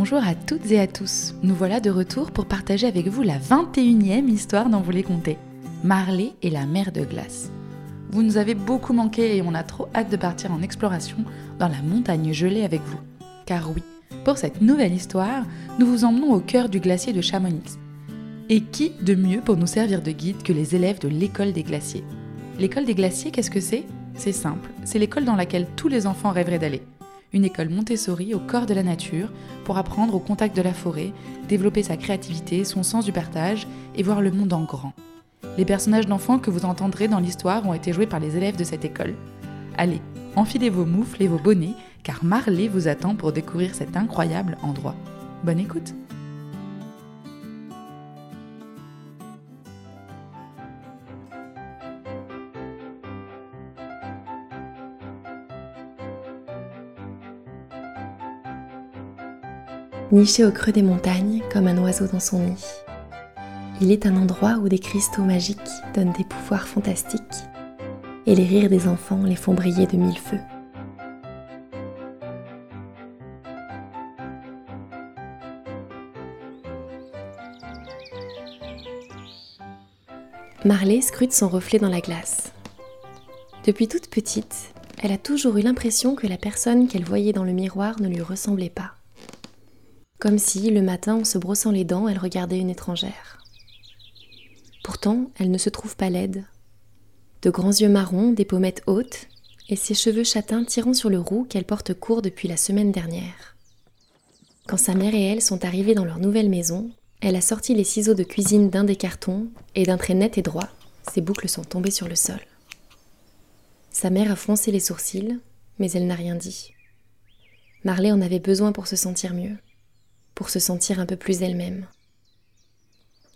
Bonjour à toutes et à tous. Nous voilà de retour pour partager avec vous la 21e histoire d'en vous les conter. Marley et la mer de glace. Vous nous avez beaucoup manqué et on a trop hâte de partir en exploration dans la montagne gelée avec vous. Car oui, pour cette nouvelle histoire, nous vous emmenons au cœur du glacier de Chamonix. Et qui de mieux pour nous servir de guide que les élèves de l'école des glaciers? L'école des glaciers, qu'est-ce que c'est? C'est simple, c'est l'école dans laquelle tous les enfants rêveraient d'aller. Une école Montessori au corps de la nature pour apprendre au contact de la forêt, développer sa créativité, son sens du partage et voir le monde en grand. Les personnages d'enfants que vous entendrez dans l'histoire ont été joués par les élèves de cette école. Allez, enfilez vos moufles et vos bonnets, car Marley vous attend pour découvrir cet incroyable endroit. Bonne écoute Niché au creux des montagnes comme un oiseau dans son nid. Il est un endroit où des cristaux magiques donnent des pouvoirs fantastiques et les rires des enfants les font briller de mille feux. Marley scrute son reflet dans la glace. Depuis toute petite, elle a toujours eu l'impression que la personne qu'elle voyait dans le miroir ne lui ressemblait pas. Comme si, le matin, en se brossant les dents, elle regardait une étrangère. Pourtant, elle ne se trouve pas laide. De grands yeux marrons, des pommettes hautes, et ses cheveux châtains tirant sur le roux qu'elle porte court depuis la semaine dernière. Quand sa mère et elle sont arrivées dans leur nouvelle maison, elle a sorti les ciseaux de cuisine d'un des cartons, et d'un trait net et droit, ses boucles sont tombées sur le sol. Sa mère a froncé les sourcils, mais elle n'a rien dit. Marley en avait besoin pour se sentir mieux pour se sentir un peu plus elle-même.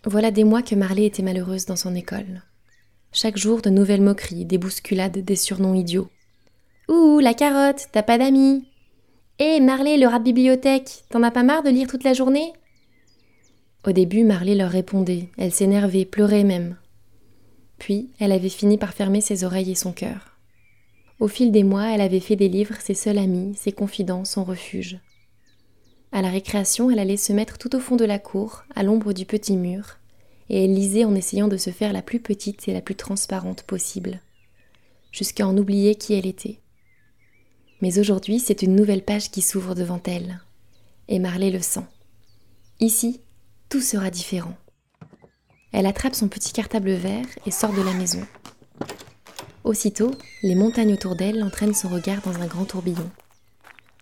Voilà des mois que Marley était malheureuse dans son école. Chaque jour, de nouvelles moqueries, des bousculades, des surnoms idiots. Ouh, la carotte, t'as pas d'amis Hé, Marley, le rat de bibliothèque, t'en as pas marre de lire toute la journée? Au début, Marley leur répondait, elle s'énervait, pleurait même. Puis, elle avait fini par fermer ses oreilles et son cœur. Au fil des mois, elle avait fait des livres ses seuls amis, ses confidents, son refuge. À la récréation, elle allait se mettre tout au fond de la cour, à l'ombre du petit mur, et elle lisait en essayant de se faire la plus petite et la plus transparente possible, jusqu'à en oublier qui elle était. Mais aujourd'hui, c'est une nouvelle page qui s'ouvre devant elle, et Marley le sent. Ici, tout sera différent. Elle attrape son petit cartable vert et sort de la maison. Aussitôt, les montagnes autour d'elle entraînent son regard dans un grand tourbillon.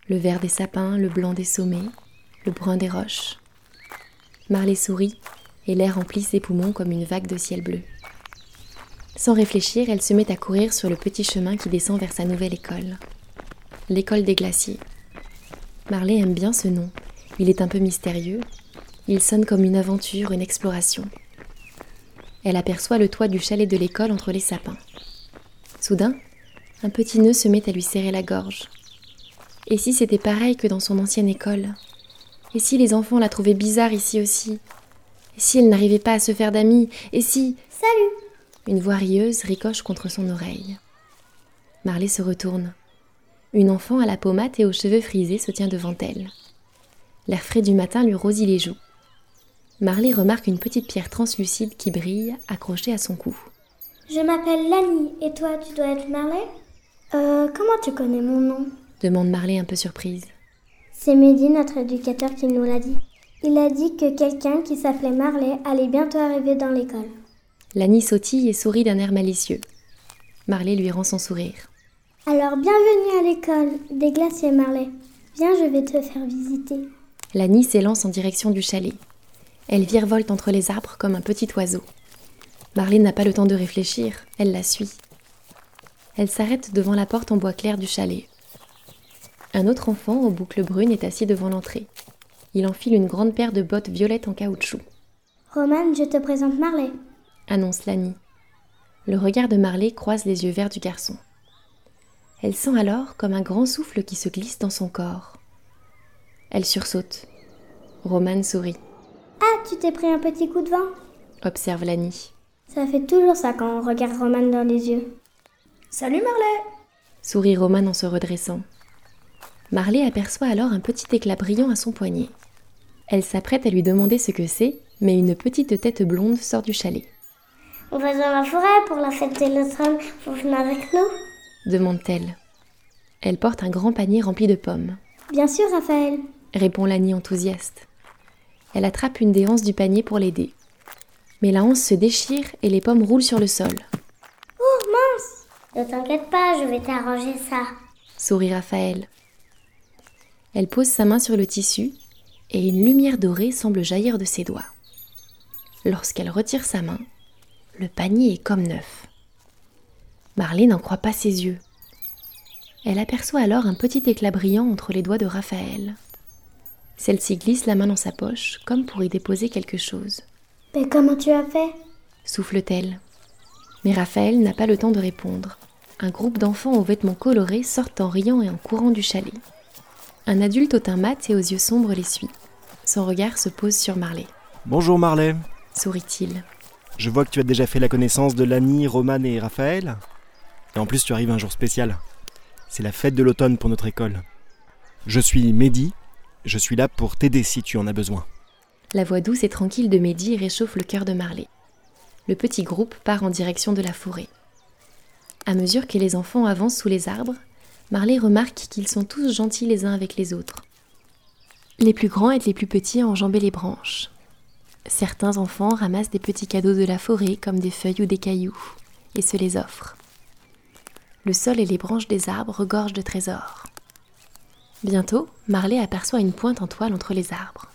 Le vert des sapins, le blanc des sommets, le brun des roches. Marley sourit et l'air remplit ses poumons comme une vague de ciel bleu. Sans réfléchir, elle se met à courir sur le petit chemin qui descend vers sa nouvelle école. L'école des glaciers. Marley aime bien ce nom. Il est un peu mystérieux. Il sonne comme une aventure, une exploration. Elle aperçoit le toit du chalet de l'école entre les sapins. Soudain, un petit nœud se met à lui serrer la gorge. Et si c'était pareil que dans son ancienne école? Et si les enfants la trouvaient bizarre ici aussi? Et si elle n'arrivait pas à se faire d'amis? Et si... Salut Une voix rieuse ricoche contre son oreille. Marley se retourne. Une enfant à la pommade et aux cheveux frisés se tient devant elle. L'air frais du matin lui rosit les joues. Marley remarque une petite pierre translucide qui brille, accrochée à son cou. Je m'appelle Lani, et toi, tu dois être Marley? Euh, comment tu connais mon nom? Demande Marley un peu surprise. C'est Mehdi, notre éducateur, qui nous l'a dit. Il a dit que quelqu'un qui s'appelait Marley allait bientôt arriver dans l'école. Lani sautille et sourit d'un air malicieux. Marley lui rend son sourire. Alors, bienvenue à l'école des glaciers, Marley. Viens, je vais te faire visiter. Lani s'élance en direction du chalet. Elle virevolte entre les arbres comme un petit oiseau. Marley n'a pas le temps de réfléchir, elle la suit. Elle s'arrête devant la porte en bois clair du chalet. Un autre enfant aux boucles brunes est assis devant l'entrée. Il enfile une grande paire de bottes violettes en caoutchouc. Roman, je te présente Marley, annonce Lani. Le regard de Marley croise les yeux verts du garçon. Elle sent alors comme un grand souffle qui se glisse dans son corps. Elle sursaute. Roman sourit. Ah, tu t'es pris un petit coup de vent? Observe Lani. Ça fait toujours ça quand on regarde Roman dans les yeux. Salut Marley sourit Roman en se redressant. Marley aperçoit alors un petit éclat brillant à son poignet. Elle s'apprête à lui demander ce que c'est, mais une petite tête blonde sort du chalet. On va dans la forêt pour la fête de l'automne. Vous venez avec nous demande-t-elle. Elle porte un grand panier rempli de pommes. Bien sûr, Raphaël, répond Lani enthousiaste. Elle attrape une des anses du panier pour l'aider. Mais la anse se déchire et les pommes roulent sur le sol. Oh mince Ne t'inquiète pas, je vais t'arranger ça. Sourit Raphaël. Elle pose sa main sur le tissu et une lumière dorée semble jaillir de ses doigts. Lorsqu'elle retire sa main, le panier est comme neuf. Marley n'en croit pas ses yeux. Elle aperçoit alors un petit éclat brillant entre les doigts de Raphaël. Celle-ci glisse la main dans sa poche, comme pour y déposer quelque chose. Mais comment tu as fait? Souffle-t-elle. Mais Raphaël n'a pas le temps de répondre. Un groupe d'enfants aux vêtements colorés sortent en riant et en courant du chalet. Un adulte au teint mat et aux yeux sombres les suit. Son regard se pose sur Marley. Bonjour Marley, sourit-il. Je vois que tu as déjà fait la connaissance de Lani, Roman et Raphaël. Et en plus, tu arrives un jour spécial. C'est la fête de l'automne pour notre école. Je suis Mehdi, je suis là pour t'aider si tu en as besoin. La voix douce et tranquille de Mehdi réchauffe le cœur de Marley. Le petit groupe part en direction de la forêt. À mesure que les enfants avancent sous les arbres, Marley remarque qu'ils sont tous gentils les uns avec les autres. Les plus grands et les plus petits enjambaient les branches. Certains enfants ramassent des petits cadeaux de la forêt comme des feuilles ou des cailloux et se les offrent. Le sol et les branches des arbres regorgent de trésors. Bientôt, Marley aperçoit une pointe en toile entre les arbres.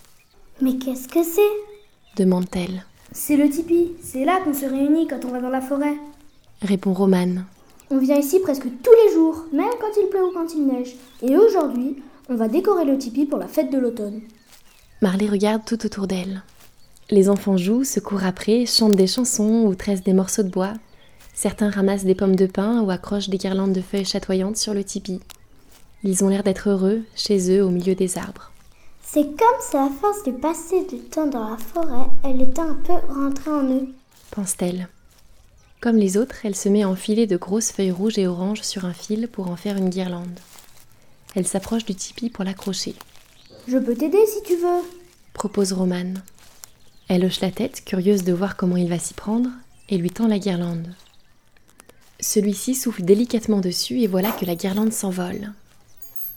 Mais qu'est-ce que c'est? demande-t-elle. C'est le tipi, c'est là qu'on se réunit quand on va dans la forêt, répond Romane. On vient ici presque tous les jours, même quand il pleut ou quand il neige. Et aujourd'hui, on va décorer le tipi pour la fête de l'automne. Marley regarde tout autour d'elle. Les enfants jouent, se courent après, chantent des chansons ou tressent des morceaux de bois. Certains ramassent des pommes de pin ou accrochent des guirlandes de feuilles chatoyantes sur le tipi. Ils ont l'air d'être heureux, chez eux, au milieu des arbres. C'est comme si à force de passer du temps dans la forêt, elle était un peu rentrée en eux. Pense-t-elle. Comme les autres, elle se met à enfiler de grosses feuilles rouges et oranges sur un fil pour en faire une guirlande. Elle s'approche du tipi pour l'accrocher. Je peux t'aider si tu veux, propose Romane. Elle hoche la tête, curieuse de voir comment il va s'y prendre, et lui tend la guirlande. Celui-ci souffle délicatement dessus et voilà que la guirlande s'envole.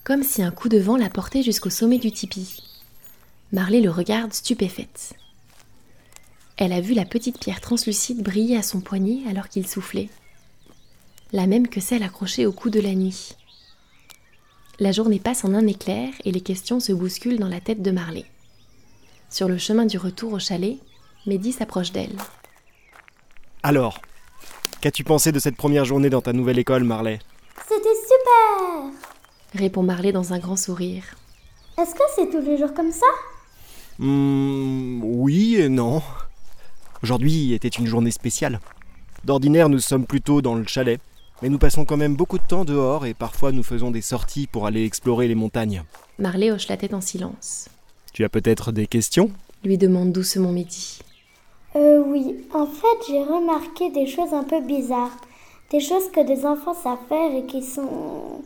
Comme si un coup de vent la portait jusqu'au sommet du tipi. Marley le regarde stupéfaite. Elle a vu la petite pierre translucide briller à son poignet alors qu'il soufflait. La même que celle accrochée au cou de la nuit. La journée passe en un éclair et les questions se bousculent dans la tête de Marley. Sur le chemin du retour au chalet, Mehdi s'approche d'elle. Alors, qu'as-tu pensé de cette première journée dans ta nouvelle école, Marley? C'était super répond Marley dans un grand sourire. Est-ce que c'est tous les jours comme ça? Hmm, oui et non. Aujourd'hui était une journée spéciale. D'ordinaire, nous sommes plutôt dans le chalet, mais nous passons quand même beaucoup de temps dehors et parfois nous faisons des sorties pour aller explorer les montagnes. Marley hoche la tête en silence. Tu as peut-être des questions? Lui demande doucement Mehdi. Euh oui, en fait j'ai remarqué des choses un peu bizarres. Des choses que des enfants savent faire et qui sont...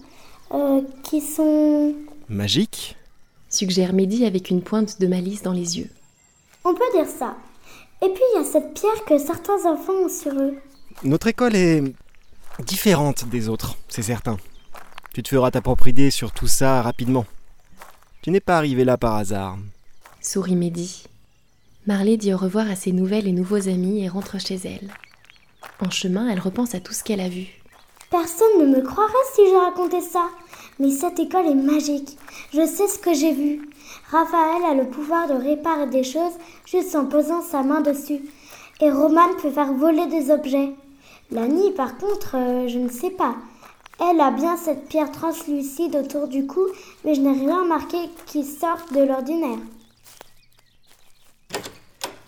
Euh, qui sont... Magiques? Suggère Mehdi avec une pointe de malice dans les yeux. On peut dire ça. Et puis il y a cette pierre que certains enfants ont sur eux. Notre école est différente des autres, c'est certain. Tu te feras ta propre idée sur tout ça rapidement. Tu n'es pas arrivé là par hasard. Sourit Mehdi. Marley dit au revoir à ses nouvelles et nouveaux amis et rentre chez elle. En chemin, elle repense à tout ce qu'elle a vu. Personne ne me croirait si je racontais ça. Mais cette école est magique. Je sais ce que j'ai vu. Raphaël a le pouvoir de réparer des choses juste en posant sa main dessus. Et Roman peut faire voler des objets. Lani, par contre, euh, je ne sais pas. Elle a bien cette pierre translucide autour du cou, mais je n'ai rien remarqué qui sorte de l'ordinaire.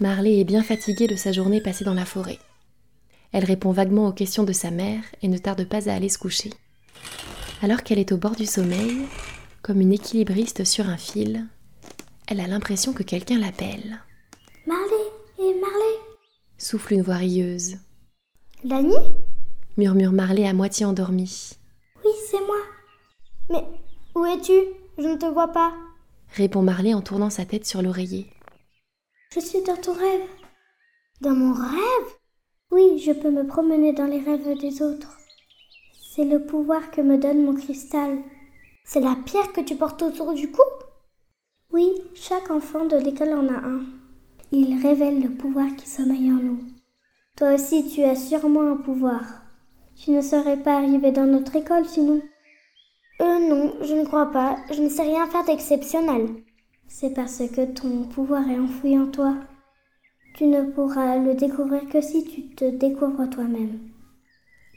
Marley est bien fatiguée de sa journée passée dans la forêt. Elle répond vaguement aux questions de sa mère et ne tarde pas à aller se coucher. Alors qu'elle est au bord du sommeil, comme une équilibriste sur un fil, elle a l'impression que quelqu'un l'appelle. Marley Et Marley souffle une voix rieuse. Lani murmure Marley à moitié endormie. Oui, c'est moi. Mais où es-tu? Je ne te vois pas. répond Marley en tournant sa tête sur l'oreiller. Je suis dans ton rêve. Dans mon rêve? Oui, je peux me promener dans les rêves des autres. C'est le pouvoir que me donne mon cristal. C'est la pierre que tu portes autour du cou? Oui, chaque enfant de l'école en a un. Il révèle le pouvoir qui sommeille en nous. Toi aussi, tu as sûrement un pouvoir. Tu ne serais pas arrivé dans notre école sinon. Euh non, je ne crois pas. Je ne sais rien faire d'exceptionnel. C'est parce que ton pouvoir est enfoui en toi. Tu ne pourras le découvrir que si tu te découvres toi-même.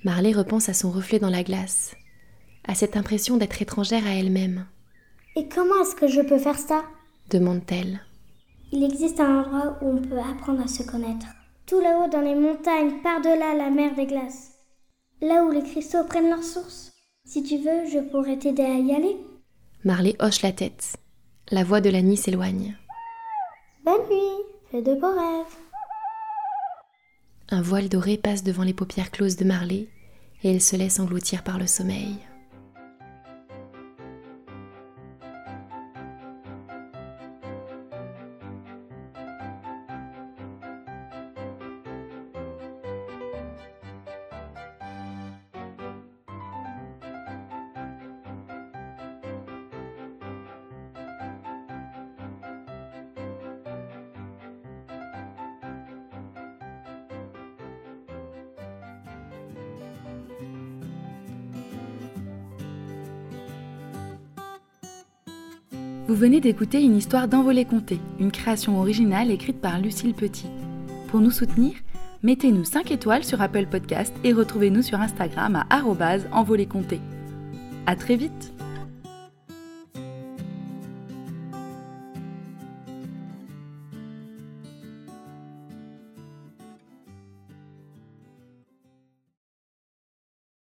Marley repense à son reflet dans la glace, à cette impression d'être étrangère à elle-même. Et comment est-ce que je peux faire ça demande-t-elle. Il existe un endroit où on peut apprendre à se connaître. Tout là-haut dans les montagnes, par-delà la mer des glaces. Là où les cristaux prennent leur source. Si tu veux, je pourrais t'aider à y aller. Marley hoche la tête. La voix de la nuit s'éloigne. Bonne nuit, fais de beaux rêves. Un voile doré passe devant les paupières closes de Marley et elle se laisse engloutir par le sommeil. Vous venez d'écouter une histoire d'Envolée Comté, une création originale écrite par Lucille Petit. Pour nous soutenir, mettez-nous 5 étoiles sur Apple Podcast et retrouvez-nous sur Instagram à envolée comté. À très vite